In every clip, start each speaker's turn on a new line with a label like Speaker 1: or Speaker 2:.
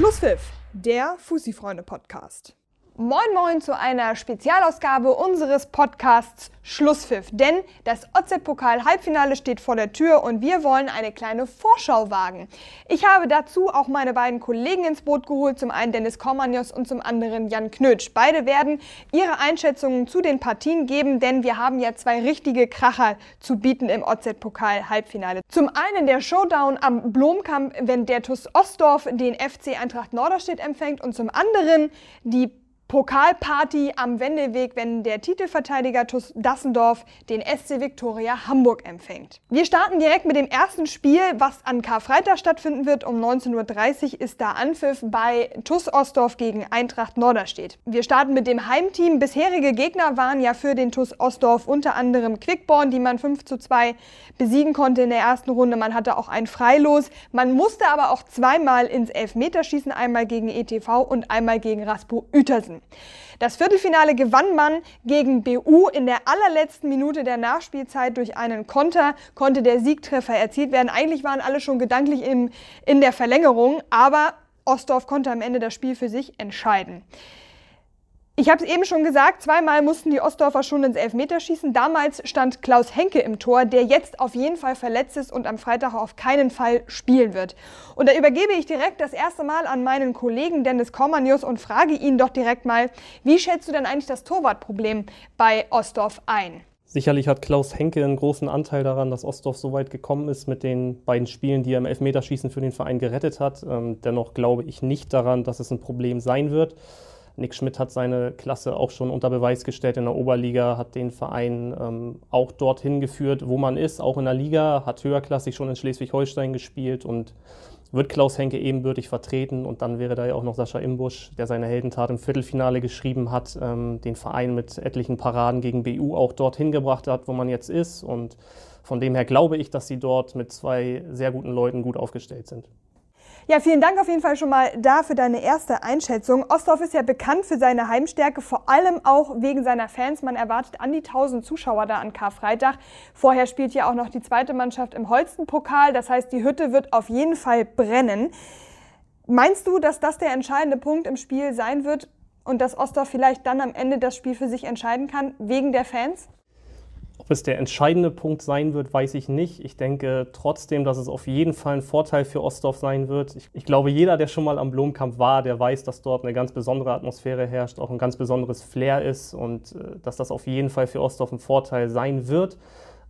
Speaker 1: Schlusspfiff, der Fussi-Freunde-Podcast.
Speaker 2: Moin Moin zu einer Spezialausgabe unseres Podcasts Schlusspfiff. Denn das OZ-Pokal-Halbfinale steht vor der Tür und wir wollen eine kleine Vorschau wagen. Ich habe dazu auch meine beiden Kollegen ins Boot geholt, zum einen Dennis Kormanios und zum anderen Jan Knötsch. Beide werden ihre Einschätzungen zu den Partien geben, denn wir haben ja zwei richtige Kracher zu bieten im OZ-Pokal-Halbfinale. Zum einen der Showdown am Blomkamp, wenn der TuS Ostdorf den FC Eintracht Norderstedt empfängt und zum anderen die Pokalparty am Wendeweg, wenn der Titelverteidiger TuS Dassendorf den SC Viktoria Hamburg empfängt. Wir starten direkt mit dem ersten Spiel, was an Karfreitag stattfinden wird. Um 19.30 Uhr ist da Anpfiff bei TuS Ostdorf gegen Eintracht Norderstedt. Wir starten mit dem Heimteam. Bisherige Gegner waren ja für den TuS Ostdorf unter anderem Quickborn, die man 5 zu 2 besiegen konnte in der ersten Runde. Man hatte auch ein Freilos. Man musste aber auch zweimal ins Elfmeterschießen, einmal gegen ETV und einmal gegen Raspo Uetersen. Das Viertelfinale gewann man gegen BU. In der allerletzten Minute der Nachspielzeit durch einen Konter konnte der Siegtreffer erzielt werden. Eigentlich waren alle schon gedanklich in, in der Verlängerung, aber Ostdorf konnte am Ende das Spiel für sich entscheiden. Ich habe es eben schon gesagt, zweimal mussten die Ostdorfer schon ins Elfmeterschießen. Damals stand Klaus Henke im Tor, der jetzt auf jeden Fall verletzt ist und am Freitag auf keinen Fall spielen wird. Und da übergebe ich direkt das erste Mal an meinen Kollegen Dennis Kormanius und frage ihn doch direkt mal, wie schätzt du denn eigentlich das Torwartproblem bei Ostdorf ein?
Speaker 3: Sicherlich hat Klaus Henke einen großen Anteil daran, dass Ostdorf so weit gekommen ist mit den beiden Spielen, die er im Elfmeterschießen für den Verein gerettet hat. Ähm, dennoch glaube ich nicht daran, dass es ein Problem sein wird. Nick Schmidt hat seine Klasse auch schon unter Beweis gestellt in der Oberliga, hat den Verein ähm, auch dorthin geführt, wo man ist, auch in der Liga, hat höherklassig schon in Schleswig-Holstein gespielt und wird Klaus Henke ebenbürtig vertreten. Und dann wäre da ja auch noch Sascha Imbusch, der seine Heldentat im Viertelfinale geschrieben hat, ähm, den Verein mit etlichen Paraden gegen BU auch dorthin gebracht hat, wo man jetzt ist. Und von dem her glaube ich, dass sie dort mit zwei sehr guten Leuten gut aufgestellt sind.
Speaker 2: Ja, vielen Dank auf jeden Fall schon mal da für deine erste Einschätzung. Ostdorf ist ja bekannt für seine Heimstärke, vor allem auch wegen seiner Fans. Man erwartet an die 1000 Zuschauer da an Karfreitag. Vorher spielt ja auch noch die zweite Mannschaft im Holstenpokal. Das heißt, die Hütte wird auf jeden Fall brennen. Meinst du, dass das der entscheidende Punkt im Spiel sein wird und dass Ostdorf vielleicht dann am Ende das Spiel für sich entscheiden kann, wegen der Fans?
Speaker 3: Ob es der entscheidende Punkt sein wird, weiß ich nicht. Ich denke trotzdem, dass es auf jeden Fall ein Vorteil für Ostdorf sein wird. Ich, ich glaube, jeder, der schon mal am Blomkamp war, der weiß, dass dort eine ganz besondere Atmosphäre herrscht, auch ein ganz besonderes Flair ist und äh, dass das auf jeden Fall für Ostdorf ein Vorteil sein wird.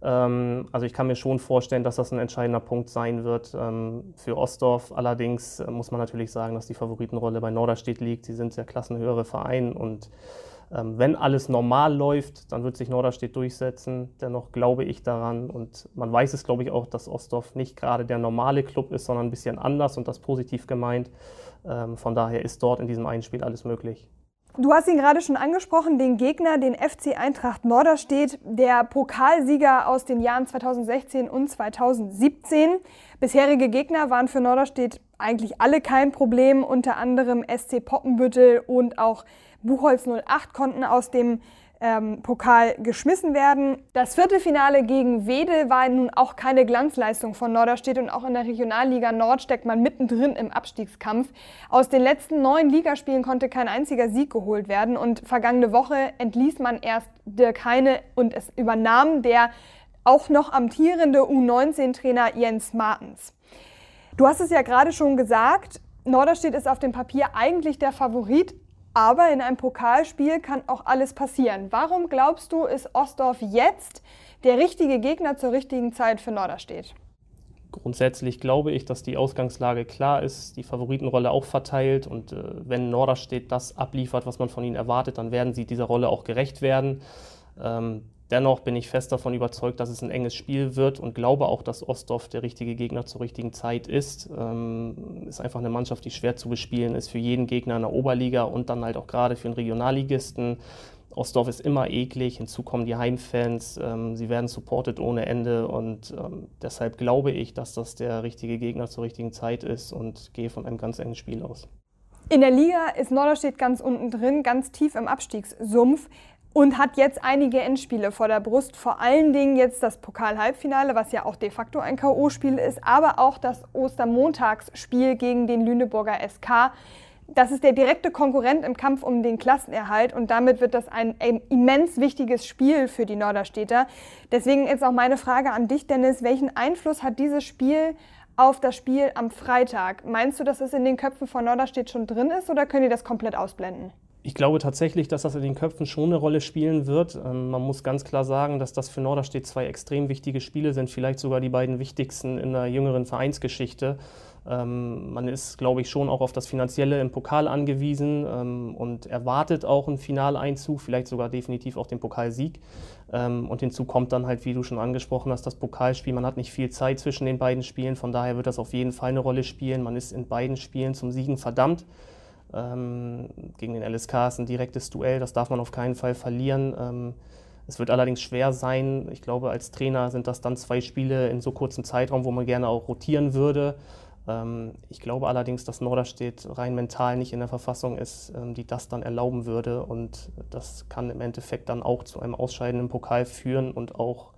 Speaker 3: Ähm, also ich kann mir schon vorstellen, dass das ein entscheidender Punkt sein wird ähm, für Ostdorf. Allerdings äh, muss man natürlich sagen, dass die Favoritenrolle bei Norderstedt liegt. Sie sind der klassenhöhere Verein und wenn alles normal läuft, dann wird sich Norderstedt durchsetzen. Dennoch glaube ich daran und man weiß es, glaube ich, auch, dass Ostdorf nicht gerade der normale Club ist, sondern ein bisschen anders und das positiv gemeint. Ähm, von daher ist dort in diesem einen Spiel alles möglich.
Speaker 2: Du hast ihn gerade schon angesprochen, den Gegner, den FC Eintracht Norderstedt, der Pokalsieger aus den Jahren 2016 und 2017. Bisherige Gegner waren für Norderstedt eigentlich alle kein Problem, unter anderem SC Poppenbüttel und auch Buchholz 08 konnten aus dem ähm, Pokal geschmissen werden. Das Viertelfinale gegen Wedel war nun auch keine Glanzleistung von Norderstedt und auch in der Regionalliga Nord steckt man mittendrin im Abstiegskampf. Aus den letzten neun Ligaspielen konnte kein einziger Sieg geholt werden und vergangene Woche entließ man erst Dirk Heine und es übernahm der auch noch amtierende U19-Trainer Jens Martens. Du hast es ja gerade schon gesagt, Norderstedt ist auf dem Papier eigentlich der Favorit, aber in einem Pokalspiel kann auch alles passieren. Warum glaubst du, ist Ostdorf jetzt der richtige Gegner zur richtigen Zeit für Norderstedt?
Speaker 3: Grundsätzlich glaube ich, dass die Ausgangslage klar ist, die Favoritenrolle auch verteilt und äh, wenn Norderstedt das abliefert, was man von ihnen erwartet, dann werden sie dieser Rolle auch gerecht werden. Ähm, Dennoch bin ich fest davon überzeugt, dass es ein enges Spiel wird und glaube auch, dass Ostdorf der richtige Gegner zur richtigen Zeit ist. Ähm, ist einfach eine Mannschaft, die schwer zu bespielen ist für jeden Gegner in der Oberliga und dann halt auch gerade für einen Regionalligisten. Ostdorf ist immer eklig, hinzu kommen die Heimfans, ähm, sie werden supported ohne Ende und ähm, deshalb glaube ich, dass das der richtige Gegner zur richtigen Zeit ist und gehe von einem ganz engen Spiel aus.
Speaker 2: In der Liga ist Norderstedt ganz unten drin, ganz tief im Abstiegssumpf. Und hat jetzt einige Endspiele vor der Brust. Vor allen Dingen jetzt das Pokal-Halbfinale, was ja auch de facto ein K.O.-Spiel ist, aber auch das Ostermontagsspiel gegen den Lüneburger SK. Das ist der direkte Konkurrent im Kampf um den Klassenerhalt und damit wird das ein immens wichtiges Spiel für die Norderstädter. Deswegen jetzt auch meine Frage an dich, Dennis. Welchen Einfluss hat dieses Spiel auf das Spiel am Freitag? Meinst du, dass es in den Köpfen von Norderstedt schon drin ist oder können die das komplett ausblenden?
Speaker 3: Ich glaube tatsächlich, dass das in den Köpfen schon eine Rolle spielen wird. Ähm, man muss ganz klar sagen, dass das für Norderstedt zwei extrem wichtige Spiele sind, vielleicht sogar die beiden wichtigsten in der jüngeren Vereinsgeschichte. Ähm, man ist, glaube ich, schon auch auf das Finanzielle im Pokal angewiesen ähm, und erwartet auch einen Finaleinzug, vielleicht sogar definitiv auch den Pokalsieg. und hinzu kommt dann halt, wie du schon angesprochen hast, das Pokalspiel. Man hat nicht viel Zeit zwischen den beiden Spielen, von daher wird das auf jeden Fall eine Rolle spielen. Man ist in beiden Spielen zum Siegen verdammt. Ähm, gegen den LSK ist ein direktes Duell, das darf man auf keinen Fall verlieren. Ähm, es wird allerdings schwer sein. Ich glaube, als Trainer sind das dann zwei Spiele in so kurzem Zeitraum, wo man gerne auch rotieren würde. Ähm, ich glaube allerdings, dass Norderstedt rein mental nicht in der Verfassung ist, die das dann erlauben würde. Und das kann im Endeffekt dann auch zu einem Ausscheiden im Pokal führen und auch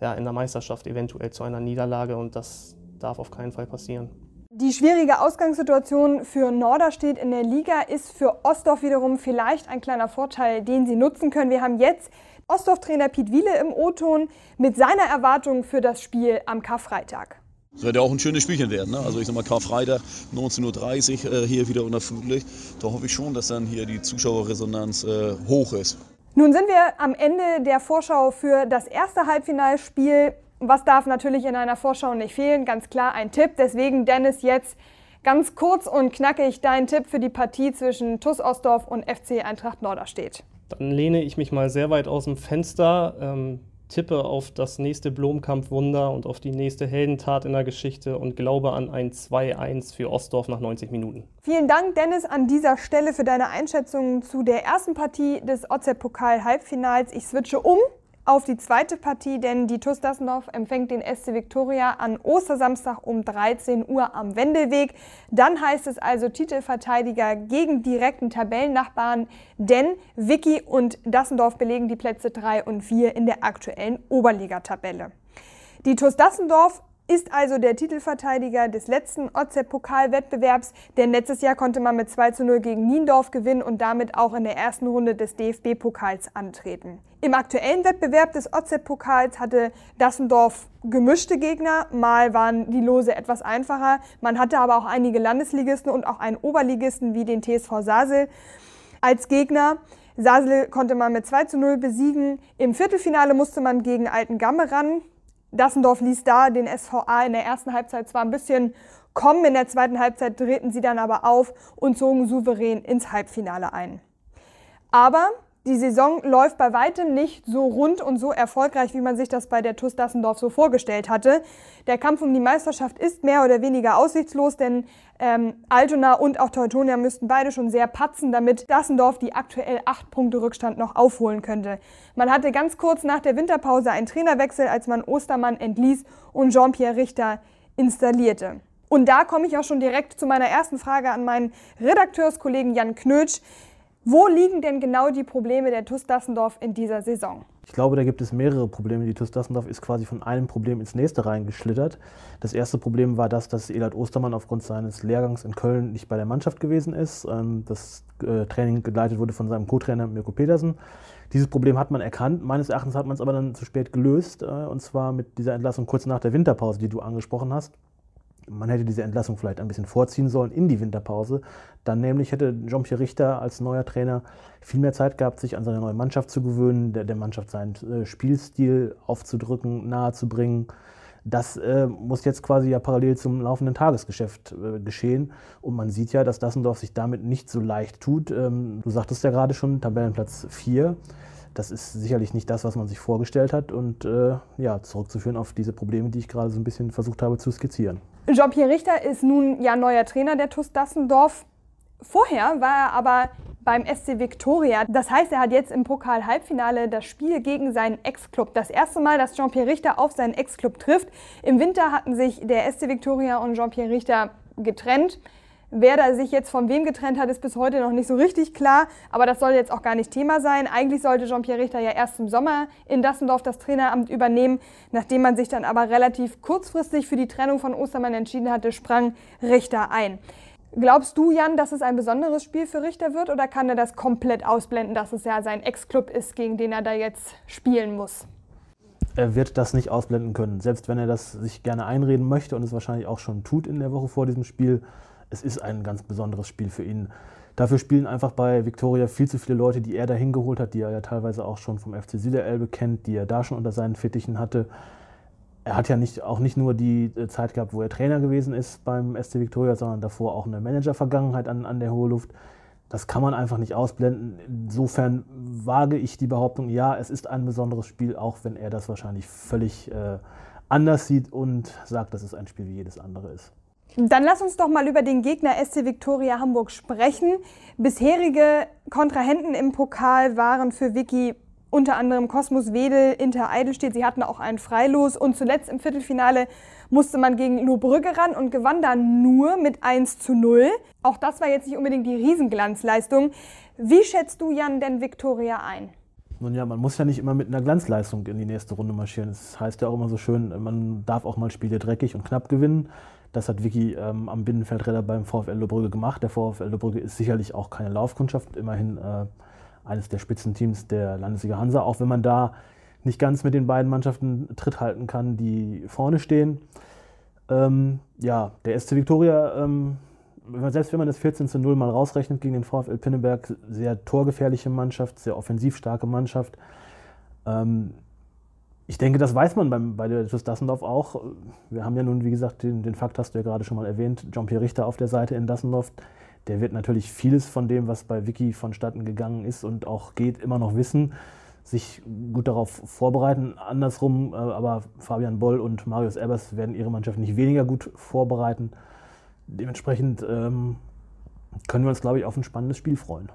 Speaker 3: ja, in der Meisterschaft eventuell zu einer Niederlage. Und das darf auf keinen Fall passieren.
Speaker 2: Die schwierige Ausgangssituation für Norderstedt in der Liga ist für Ostdorf wiederum vielleicht ein kleiner Vorteil, den sie nutzen können. Wir haben jetzt Ostdorf-Trainer Piet Wiele im O-Ton mit seiner Erwartung für das Spiel am Karfreitag.
Speaker 4: Es wird ja auch ein schönes Spielchen werden. Ne? Also ich sag mal Karfreitag 19.30 Uhr äh, hier wieder unter Flutlicht. Da hoffe ich schon, dass dann hier die Zuschauerresonanz äh, hoch ist.
Speaker 2: Nun sind wir am Ende der Vorschau für das erste Halbfinalspiel was darf natürlich in einer Vorschau nicht fehlen? Ganz klar ein Tipp. Deswegen, Dennis, jetzt ganz kurz und knackig dein Tipp für die Partie zwischen TuS Ostdorf und FC Eintracht Norderstedt.
Speaker 3: Dann lehne ich mich mal sehr weit aus dem Fenster, ähm, tippe auf das nächste Blomkamp-Wunder und auf die nächste Heldentat in der Geschichte und glaube an ein 2-1 für Ostdorf nach 90 Minuten.
Speaker 2: Vielen Dank, Dennis, an dieser Stelle für deine Einschätzung zu der ersten Partie des OZ-Pokal-Halbfinals. Ich switche um auf die zweite Partie, denn die TuS Dassendorf empfängt den SC Viktoria an Ostersamstag um 13 Uhr am Wendelweg. Dann heißt es also Titelverteidiger gegen direkten Tabellennachbarn, denn Vicky und Dassendorf belegen die Plätze 3 und 4 in der aktuellen Oberligatabelle. Die TuS Dassendorf ist also der Titelverteidiger des letzten OZ-Pokalwettbewerbs, denn letztes Jahr konnte man mit 2 zu 0 gegen Niendorf gewinnen und damit auch in der ersten Runde des DFB-Pokals antreten. Im aktuellen Wettbewerb des OZ-Pokals hatte Dassendorf gemischte Gegner, mal waren die Lose etwas einfacher, man hatte aber auch einige Landesligisten und auch einen Oberligisten wie den TSV Sasel als Gegner. Sasel konnte man mit 2 zu 0 besiegen. Im Viertelfinale musste man gegen Alten Gamme ran. Dassendorf ließ da den SVA in der ersten Halbzeit zwar ein bisschen kommen, in der zweiten Halbzeit drehten sie dann aber auf und zogen souverän ins Halbfinale ein. Aber die Saison läuft bei weitem nicht so rund und so erfolgreich, wie man sich das bei der TuS Dassendorf so vorgestellt hatte. Der Kampf um die Meisterschaft ist mehr oder weniger aussichtslos, denn ähm, Altona und auch Teutonia müssten beide schon sehr patzen, damit Dassendorf die aktuell acht Punkte Rückstand noch aufholen könnte. Man hatte ganz kurz nach der Winterpause einen Trainerwechsel, als man Ostermann entließ und Jean-Pierre Richter installierte. Und da komme ich auch schon direkt zu meiner ersten Frage an meinen Redakteurskollegen Jan Knötsch. Wo liegen denn genau die Probleme der TuS Dassendorf in dieser Saison?
Speaker 5: Ich glaube, da gibt es mehrere Probleme. Die TuS Dassendorf ist quasi von einem Problem ins nächste reingeschlittert. Das erste Problem war das, dass Elad Ostermann aufgrund seines Lehrgangs in Köln nicht bei der Mannschaft gewesen ist. Ähm, das äh, Training geleitet wurde von seinem Co-Trainer Mirko Petersen. Dieses Problem hat man erkannt. Meines Erachtens hat man es aber dann zu spät gelöst. Äh, und zwar mit dieser Entlassung kurz nach der Winterpause, die du angesprochen hast man hätte diese Entlassung vielleicht ein bisschen vorziehen sollen in die Winterpause. Dann nämlich hätte Jean-Pierre Richter als neuer Trainer viel mehr Zeit gehabt, sich an seine neue Mannschaft zu gewöhnen, der, der Mannschaft seinen äh, Spielstil aufzudrücken, nahezubringen. Das äh, muss jetzt quasi ja parallel zum laufenden Tagesgeschäft äh, geschehen. Und man sieht ja, dass Dassendorf sich damit nicht so leicht tut. Ähm, du sagtest ja gerade schon, Tabellenplatz 4 das ist sicherlich nicht das, was man sich vorgestellt hat und äh, ja, zurückzuführen auf diese Probleme, die ich gerade so ein bisschen versucht habe zu skizzieren.
Speaker 2: Jean-Pierre Richter ist nun ja neuer Trainer der TuS Dassendorf. Vorher war er aber beim SC Viktoria. Das heißt, er hat jetzt im Pokal-Halbfinale das Spiel gegen seinen Ex-Club. Das erste Mal, dass Jean-Pierre Richter auf seinen Ex-Club trifft. Im Winter hatten sich der SC Viktoria und Jean-Pierre Richter getrennt. Wer da sich jetzt von wem getrennt hat, ist bis heute noch nicht so richtig klar. Aber das soll jetzt auch gar nicht Thema sein. Eigentlich sollte Jean-Pierre Richter ja erst im Sommer in Dassendorf das Traineramt übernehmen. Nachdem man sich dann aber relativ kurzfristig für die Trennung von Ostermann entschieden hatte, sprang Richter ein. Glaubst du, Jan, dass es ein besonderes Spiel für Richter wird oder kann er das komplett ausblenden, dass es ja sein Ex-Club ist, gegen den er da jetzt spielen muss?
Speaker 5: Er wird das nicht ausblenden können, selbst wenn er das sich gerne einreden möchte und es wahrscheinlich auch schon tut in der Woche vor diesem Spiel. Es ist ein ganz besonderes Spiel für ihn. Dafür spielen einfach bei Viktoria viel zu viele Leute, die er da hingeholt hat, die er ja teilweise auch schon vom FC Süderelbe kennt, die er da schon unter seinen Fittichen hatte er hat ja nicht, auch nicht nur die äh, Zeit gehabt, wo er Trainer gewesen ist beim SC Victoria, sondern davor auch eine Manager-Vergangenheit an, an der Hohe Luft. Das kann man einfach nicht ausblenden. Insofern wage ich die Behauptung, ja, es ist ein besonderes Spiel, auch wenn er das wahrscheinlich völlig äh, anders sieht und sagt, dass es ein Spiel wie jedes andere ist.
Speaker 2: Dann lass uns doch mal über den Gegner SC Victoria Hamburg sprechen. Bisherige Kontrahenten im Pokal waren für Vicky unter anderem Kosmos Wedel, Inter Eidelstedt. Sie hatten auch einen Freilos. Und zuletzt im Viertelfinale musste man gegen Lohbrügge ran und gewann dann nur mit 1 zu 0. Auch das war jetzt nicht unbedingt die Riesenglanzleistung. Wie schätzt du, Jan, denn Viktoria ein?
Speaker 5: Nun ja, man muss ja nicht immer mit einer Glanzleistung in die nächste Runde marschieren. Das heißt ja auch immer so schön, man darf auch mal Spiele dreckig und knapp gewinnen. Das hat Vicky ähm, am Binnenfeldräder beim VfL Lohbrügge gemacht. Der VfL Lohbrügge ist sicherlich auch keine Laufkundschaft. Immerhin äh, eines der Spitzenteams der Landesliga Hansa, auch wenn man da nicht ganz mit den beiden Mannschaften Tritt halten kann, die vorne stehen. Ähm, ja, der SC Viktoria, ähm, selbst wenn man das 14 zu 0 mal rausrechnet gegen den VfL Pinneberg, sehr torgefährliche Mannschaft, sehr offensiv starke Mannschaft. Ähm, ich denke, das weiß man beim, bei der TuS Dassendorf auch. Wir haben ja nun, wie gesagt, den, den Fakt hast du ja gerade schon mal erwähnt, Jean-Pierre Richter auf der Seite in Dassendorf der wird natürlich vieles von dem, was bei Wiki vonstatten gegangen ist und auch geht, immer noch wissen, sich gut darauf vorbereiten. Andersrum, äh, aber Fabian Boll und Marius Ebers werden ihre Mannschaft nicht weniger gut vorbereiten. Dementsprechend ähm, können wir uns, glaube ich, auf ein spannendes Spiel freuen.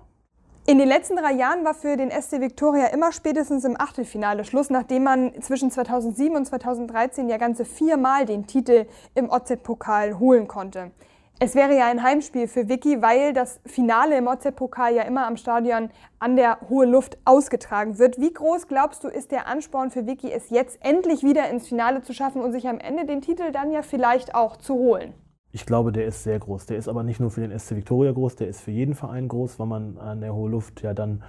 Speaker 2: In den letzten drei Jahren war für den SC Victoria immer spätestens im Achtelfinale Schluss, nachdem man zwischen 2007 und 2013 ja ganze viermal den Titel im OZ-Pokal holen konnte. Es wäre ja ein Heimspiel für Vicky, weil das Finale im OZ-Pokal ja immer am Stadion an der Hohe Luft ausgetragen wird. Wie groß glaubst du, ist der Ansporn für Vicky, es jetzt endlich wieder ins Finale zu schaffen und sich am Ende den Titel dann ja vielleicht auch zu holen?
Speaker 5: Ich glaube, der ist sehr groß. Der ist aber nicht nur für den SC Victoria groß, der ist für jeden Verein groß, weil man an der Hohe Luft ja dann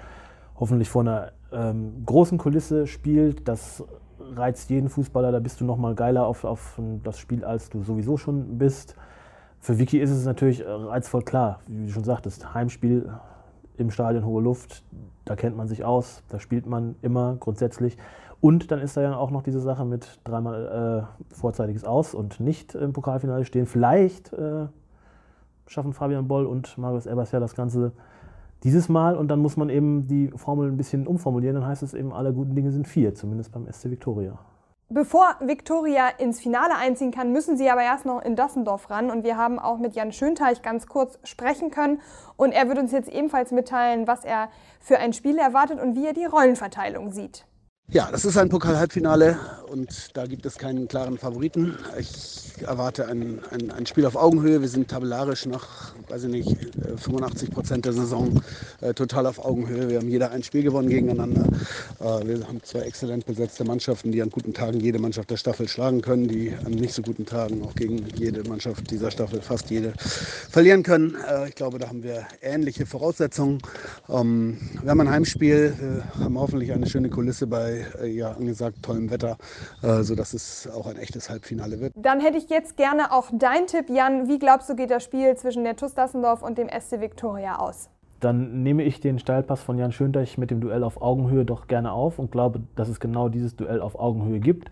Speaker 5: hoffentlich vor einer ähm, großen Kulisse spielt. Das reizt jeden Fußballer, da bist du noch mal geiler auf, auf das Spiel, als du sowieso schon bist. Für Vicky ist es natürlich äh, reizvoll klar, wie du schon sagtest, Heimspiel im Stadion Hohe Luft, da kennt man sich aus, da spielt man immer grundsätzlich. Und dann ist da ja auch noch diese Sache mit dreimal äh, vorzeitiges Aus und nicht im Pokalfinale stehen. Vielleicht äh, schaffen Fabian Boll und Marius Ebers ja das Ganze dieses Mal und dann muss man eben die Formel ein bisschen umformulieren. Dann heißt es eben, alle guten Dinge sind vier, zumindest beim SC Victoria.
Speaker 2: Bevor Viktoria ins Finale einziehen kann, müssen sie aber erst noch in Dassendorf ran. Und wir haben auch mit Jan Schönteich ganz kurz sprechen können. Und er wird uns jetzt ebenfalls mitteilen, was er für ein Spiel erwartet und wie er die Rollenverteilung sieht.
Speaker 6: Ja, das ist ein Pokal-Halbfinale und da gibt es keinen klaren Favoriten. Ich erwarte ein, ein, ein Spiel auf Augenhöhe. Wir sind tabellarisch nach, weiß ich nicht, 85 äh, Prozent der Saison äh, total auf Augenhöhe. Wir haben jeder ein Spiel gewonnen gegeneinander. Äh, wir haben zwei exzellent besetzte Mannschaften, die an guten Tagen jede Mannschaft der Staffel schlagen können, die an nicht so guten Tagen auch gegen jede Mannschaft dieser Staffel, fast jede, verlieren können. Äh, ich glaube, da haben wir ähnliche Voraussetzungen. Ähm, wir haben ein Heimspiel, haben hoffentlich eine schöne Kulisse bei äh, ja angesagt tollem Wetter, äh, sodass es auch ein echtes Halbfinale wird.
Speaker 2: Dann hätte ich jetzt gerne auch dein Tipp, Jan. Wie glaubst du, geht das Spiel zwischen der TuS Dassendorf und dem SC Viktoria aus?
Speaker 5: Dann nehme ich den Steilpass von Jan Schönteich mit dem Duell auf Augenhöhe doch gerne auf und glaube, dass es genau dieses Duell auf Augenhöhe gibt.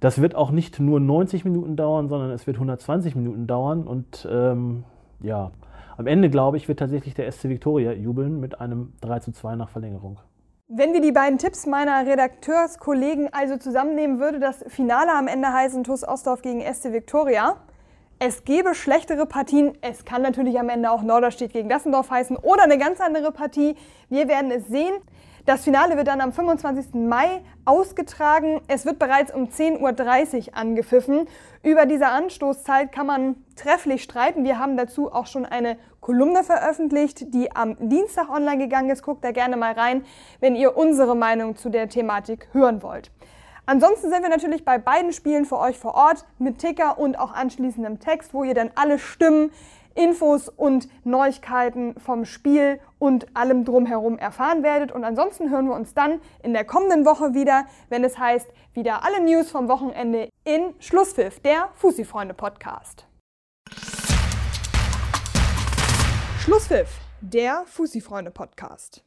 Speaker 5: Das wird auch nicht nur 90 Minuten dauern, sondern es wird 120 Minuten dauern. Und ähm, ja, am Ende, glaube ich, wird tatsächlich der SC Viktoria jubeln mit einem 3 zu 2 nach Verlängerung.
Speaker 2: Wenn wir die beiden Tipps meiner Redakteurskollegen also zusammennehmen, würde das Finale am Ende heißen TuS Ostdorf gegen SC Viktoria. Es gäbe schlechtere Partien. Es kann natürlich am Ende auch Norderstedt gegen Dassendorf heißen oder eine ganz andere Partie. Wir werden es sehen. Das Finale wird dann am 25. Mai ausgetragen. Es wird bereits um 10.30 Uhr angepfiffen. Über diese Anstoßzeit kann man trefflich streiten. Wir haben dazu auch schon eine Kolumne veröffentlicht, die am Dienstag online gegangen ist. Guckt da gerne mal rein, wenn ihr unsere Meinung zu der Thematik hören wollt. Ansonsten sind wir natürlich bei beiden Spielen für euch vor Ort mit Ticker und auch anschließendem Text, wo ihr dann alle Stimmen, Infos und Neuigkeiten vom Spiel und allem drumherum erfahren werdet. Und ansonsten hören wir uns dann in der kommenden Woche wieder, wenn es heißt, wieder alle News vom Wochenende in Schlusspfiff, der Fussi-Freunde-Podcast.
Speaker 1: Schlusspfiff, der Fussi-Freunde-Podcast.